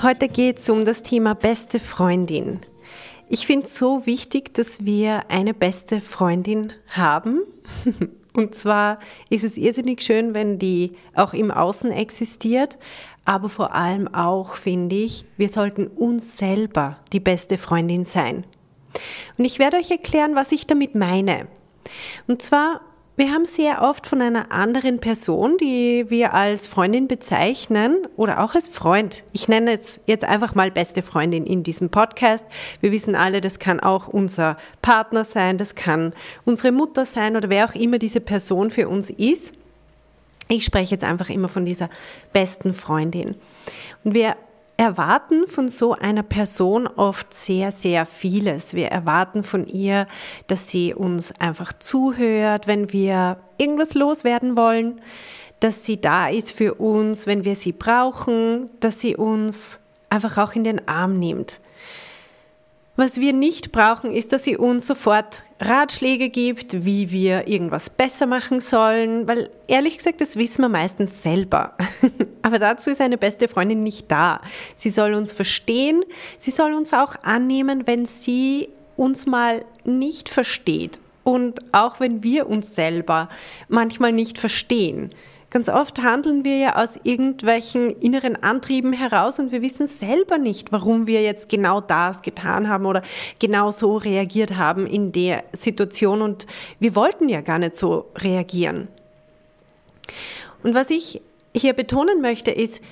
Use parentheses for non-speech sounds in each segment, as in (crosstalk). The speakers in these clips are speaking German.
Heute geht es um das Thema beste Freundin. Ich finde es so wichtig, dass wir eine beste Freundin haben. (laughs) Und zwar ist es irrsinnig schön, wenn die auch im Außen existiert, aber vor allem auch, finde ich, wir sollten uns selber die beste Freundin sein. Und ich werde euch erklären, was ich damit meine. Und zwar wir haben sehr oft von einer anderen Person, die wir als Freundin bezeichnen oder auch als Freund. Ich nenne es jetzt einfach mal beste Freundin in diesem Podcast. Wir wissen alle, das kann auch unser Partner sein, das kann unsere Mutter sein oder wer auch immer diese Person für uns ist. Ich spreche jetzt einfach immer von dieser besten Freundin. Und wir erwarten von so einer Person oft sehr, sehr vieles. Wir erwarten von ihr, dass sie uns einfach zuhört, wenn wir irgendwas loswerden wollen, dass sie da ist für uns, wenn wir sie brauchen, dass sie uns einfach auch in den Arm nimmt. Was wir nicht brauchen, ist, dass sie uns sofort Ratschläge gibt, wie wir irgendwas besser machen sollen, weil ehrlich gesagt, das wissen wir meistens selber. (laughs) Aber dazu ist eine beste Freundin nicht da. Sie soll uns verstehen, sie soll uns auch annehmen, wenn sie uns mal nicht versteht und auch wenn wir uns selber manchmal nicht verstehen. Ganz oft handeln wir ja aus irgendwelchen inneren Antrieben heraus und wir wissen selber nicht, warum wir jetzt genau das getan haben oder genau so reagiert haben in der Situation und wir wollten ja gar nicht so reagieren. Und was ich hier betonen möchte, ist,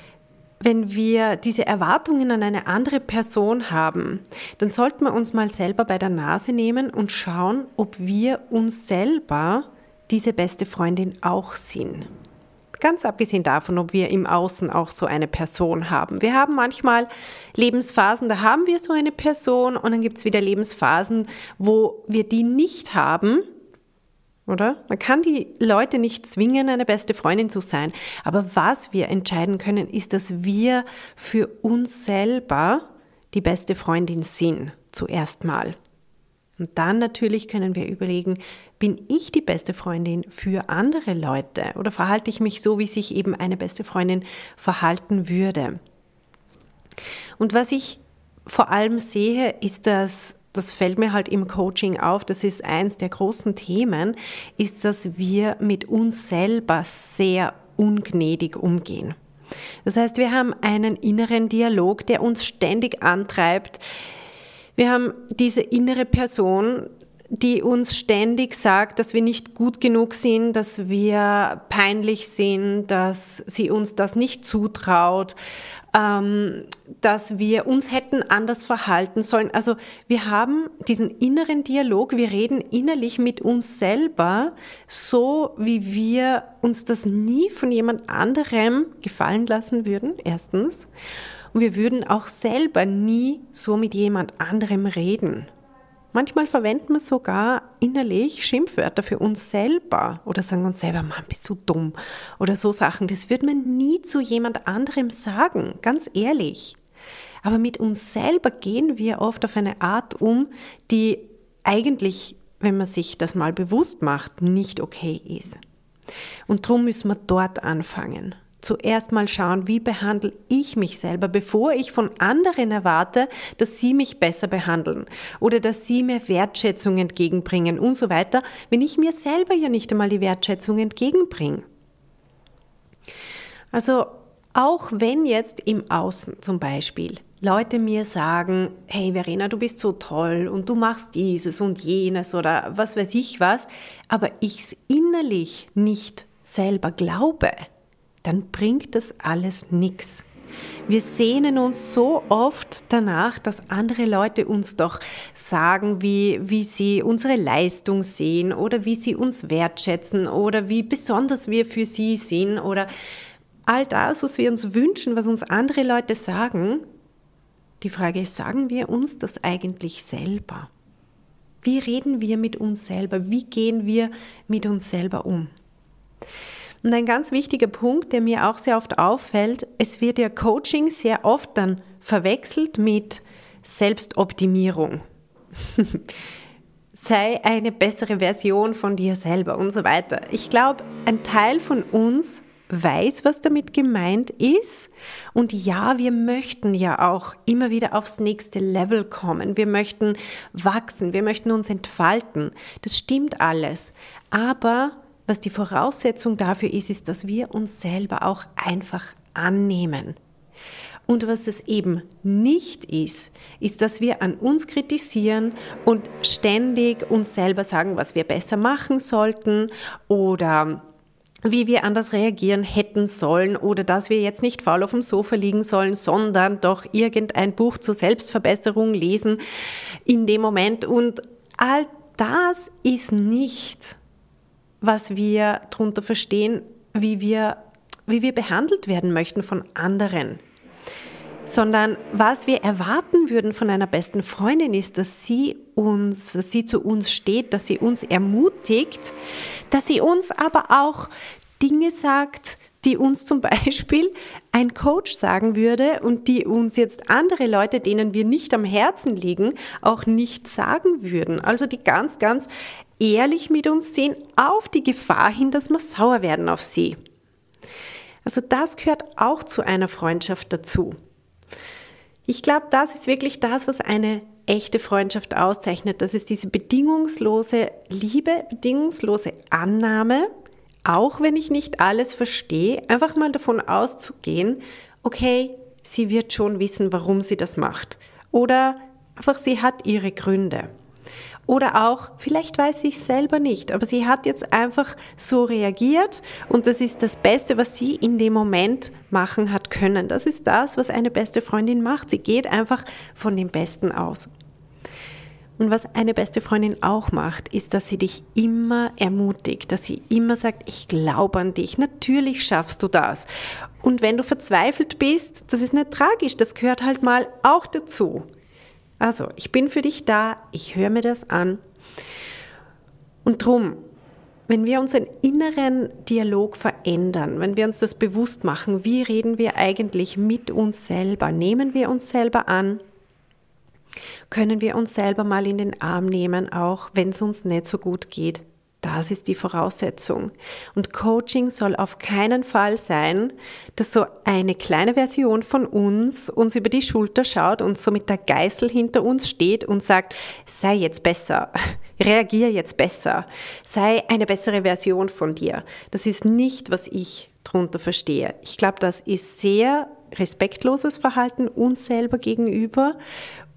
wenn wir diese Erwartungen an eine andere Person haben, dann sollten wir uns mal selber bei der Nase nehmen und schauen, ob wir uns selber diese beste Freundin auch sind. Ganz abgesehen davon, ob wir im Außen auch so eine Person haben. Wir haben manchmal Lebensphasen, da haben wir so eine Person und dann gibt es wieder Lebensphasen, wo wir die nicht haben. Oder? Man kann die Leute nicht zwingen, eine beste Freundin zu sein. Aber was wir entscheiden können, ist, dass wir für uns selber die beste Freundin sind. Zuerst mal. Und dann natürlich können wir überlegen, bin ich die beste Freundin für andere Leute oder verhalte ich mich so, wie sich eben eine beste Freundin verhalten würde? Und was ich vor allem sehe, ist, dass das fällt mir halt im Coaching auf, das ist eins der großen Themen, ist, dass wir mit uns selber sehr ungnädig umgehen. Das heißt, wir haben einen inneren Dialog, der uns ständig antreibt, wir haben diese innere Person, die uns ständig sagt, dass wir nicht gut genug sind, dass wir peinlich sind, dass sie uns das nicht zutraut, ähm, dass wir uns hätten anders verhalten sollen. Also wir haben diesen inneren Dialog, wir reden innerlich mit uns selber, so wie wir uns das nie von jemand anderem gefallen lassen würden, erstens. Und wir würden auch selber nie so mit jemand anderem reden. Manchmal verwenden wir sogar innerlich Schimpfwörter für uns selber oder sagen uns selber, Mann, bist du dumm oder so Sachen. Das würde man nie zu jemand anderem sagen, ganz ehrlich. Aber mit uns selber gehen wir oft auf eine Art um, die eigentlich, wenn man sich das mal bewusst macht, nicht okay ist. Und darum müssen wir dort anfangen zuerst mal schauen, wie behandle ich mich selber, bevor ich von anderen erwarte, dass sie mich besser behandeln oder dass sie mir Wertschätzung entgegenbringen und so weiter, wenn ich mir selber ja nicht einmal die Wertschätzung entgegenbringe. Also auch wenn jetzt im Außen zum Beispiel Leute mir sagen, hey Verena, du bist so toll und du machst dieses und jenes oder was weiß ich was, aber ich es innerlich nicht selber glaube, dann bringt das alles nichts. Wir sehnen uns so oft danach, dass andere Leute uns doch sagen, wie, wie sie unsere Leistung sehen oder wie sie uns wertschätzen oder wie besonders wir für sie sind oder all das, was wir uns wünschen, was uns andere Leute sagen, die Frage ist, sagen wir uns das eigentlich selber? Wie reden wir mit uns selber? Wie gehen wir mit uns selber um? Und ein ganz wichtiger Punkt, der mir auch sehr oft auffällt, es wird ja Coaching sehr oft dann verwechselt mit Selbstoptimierung. (laughs) Sei eine bessere Version von dir selber und so weiter. Ich glaube, ein Teil von uns weiß, was damit gemeint ist. Und ja, wir möchten ja auch immer wieder aufs nächste Level kommen. Wir möchten wachsen, wir möchten uns entfalten. Das stimmt alles. Aber was die Voraussetzung dafür ist, ist, dass wir uns selber auch einfach annehmen. Und was es eben nicht ist, ist, dass wir an uns kritisieren und ständig uns selber sagen, was wir besser machen sollten oder wie wir anders reagieren hätten sollen oder dass wir jetzt nicht faul auf dem Sofa liegen sollen, sondern doch irgendein Buch zur Selbstverbesserung lesen in dem Moment. Und all das ist nicht, was wir darunter verstehen, wie wir, wie wir behandelt werden möchten von anderen. Sondern was wir erwarten würden von einer besten Freundin ist, dass sie uns, dass sie zu uns steht, dass sie uns ermutigt, dass sie uns aber auch Dinge sagt, die uns zum Beispiel ein Coach sagen würde und die uns jetzt andere Leute, denen wir nicht am Herzen liegen, auch nicht sagen würden. Also die ganz, ganz ehrlich mit uns sehen, auf die Gefahr hin, dass wir sauer werden auf sie. Also das gehört auch zu einer Freundschaft dazu. Ich glaube, das ist wirklich das, was eine echte Freundschaft auszeichnet. Das ist diese bedingungslose Liebe, bedingungslose Annahme, auch wenn ich nicht alles verstehe, einfach mal davon auszugehen, okay, sie wird schon wissen, warum sie das macht. Oder einfach, sie hat ihre Gründe. Oder auch, vielleicht weiß es selber nicht, aber sie hat jetzt einfach so reagiert und das ist das Beste, was sie in dem Moment machen hat können. Das ist das, was eine beste Freundin macht. Sie geht einfach von dem Besten aus. Und was eine beste Freundin auch macht, ist, dass sie dich immer ermutigt, dass sie immer sagt, ich glaube an dich, natürlich schaffst du das. Und wenn du verzweifelt bist, das ist nicht tragisch, das gehört halt mal auch dazu. Also, ich bin für dich da, ich höre mir das an. Und drum, wenn wir unseren inneren Dialog verändern, wenn wir uns das bewusst machen, wie reden wir eigentlich mit uns selber, nehmen wir uns selber an, können wir uns selber mal in den Arm nehmen, auch wenn es uns nicht so gut geht. Das ist die Voraussetzung. Und Coaching soll auf keinen Fall sein, dass so eine kleine Version von uns uns über die Schulter schaut und so mit der Geißel hinter uns steht und sagt, sei jetzt besser, (laughs) reagier jetzt besser, sei eine bessere Version von dir. Das ist nicht, was ich darunter verstehe. Ich glaube, das ist sehr respektloses Verhalten uns selber gegenüber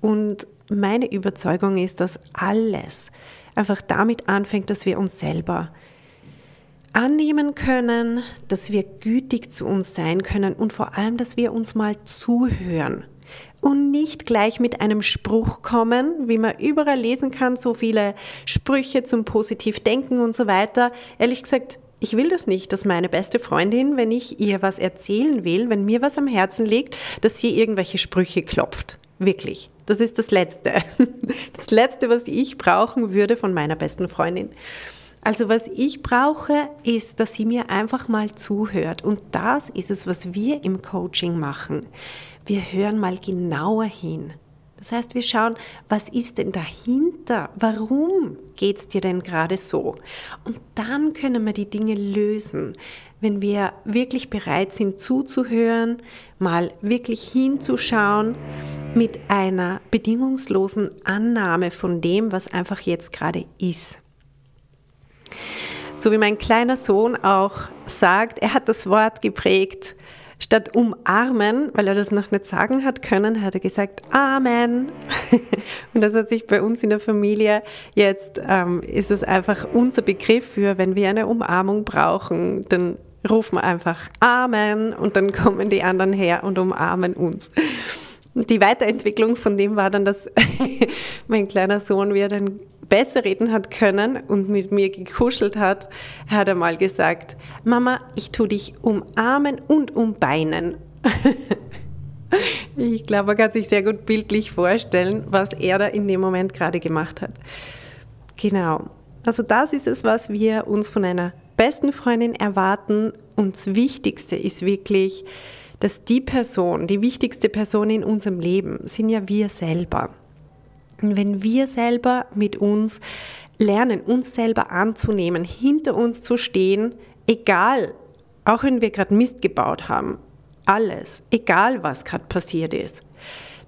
und meine Überzeugung ist, dass alles, einfach damit anfängt, dass wir uns selber annehmen können, dass wir gütig zu uns sein können und vor allem, dass wir uns mal zuhören und nicht gleich mit einem Spruch kommen, wie man überall lesen kann, so viele Sprüche zum Positivdenken und so weiter. Ehrlich gesagt, ich will das nicht, dass meine beste Freundin, wenn ich ihr was erzählen will, wenn mir was am Herzen liegt, dass sie irgendwelche Sprüche klopft. Wirklich. Das ist das Letzte. (laughs) Das Letzte, was ich brauchen würde von meiner besten Freundin. Also was ich brauche, ist, dass sie mir einfach mal zuhört. Und das ist es, was wir im Coaching machen. Wir hören mal genauer hin. Das heißt, wir schauen, was ist denn dahinter? Warum geht es dir denn gerade so? Und dann können wir die Dinge lösen wenn wir wirklich bereit sind zuzuhören, mal wirklich hinzuschauen mit einer bedingungslosen Annahme von dem, was einfach jetzt gerade ist. So wie mein kleiner Sohn auch sagt, er hat das Wort geprägt, statt umarmen, weil er das noch nicht sagen hat können, hat er gesagt Amen. (laughs) Und das hat sich bei uns in der Familie jetzt, ähm, ist es einfach unser Begriff für, wenn wir eine Umarmung brauchen, dann rufen wir einfach Amen und dann kommen die anderen her und umarmen uns. Und die Weiterentwicklung von dem war dann, dass (laughs) mein kleiner Sohn, wie er dann besser reden hat können und mit mir gekuschelt hat, hat er mal gesagt, Mama, ich tu dich umarmen und umbeinen. (laughs) ich glaube, man kann sich sehr gut bildlich vorstellen, was er da in dem Moment gerade gemacht hat. Genau. Also das ist es, was wir uns von einer besten Freundin erwarten. Und das Wichtigste ist wirklich, dass die Person, die wichtigste Person in unserem Leben, sind ja wir selber. Wenn wir selber mit uns lernen, uns selber anzunehmen, hinter uns zu stehen, egal, auch wenn wir gerade Mist gebaut haben, alles, egal was gerade passiert ist,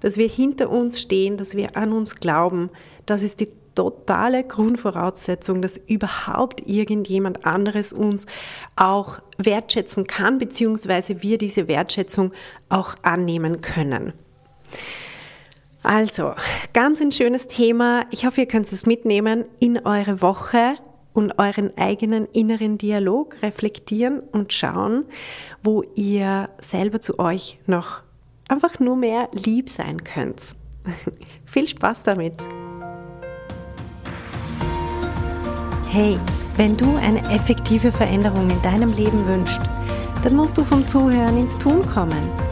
dass wir hinter uns stehen, dass wir an uns glauben, das ist die totale Grundvoraussetzung, dass überhaupt irgendjemand anderes uns auch wertschätzen kann, beziehungsweise wir diese Wertschätzung auch annehmen können. Also, ganz ein schönes Thema. Ich hoffe, ihr könnt es mitnehmen in eure Woche und euren eigenen inneren Dialog reflektieren und schauen, wo ihr selber zu euch noch einfach nur mehr lieb sein könnt. (laughs) Viel Spaß damit! Hey, wenn du eine effektive Veränderung in deinem Leben wünschst, dann musst du vom Zuhören ins Tun kommen.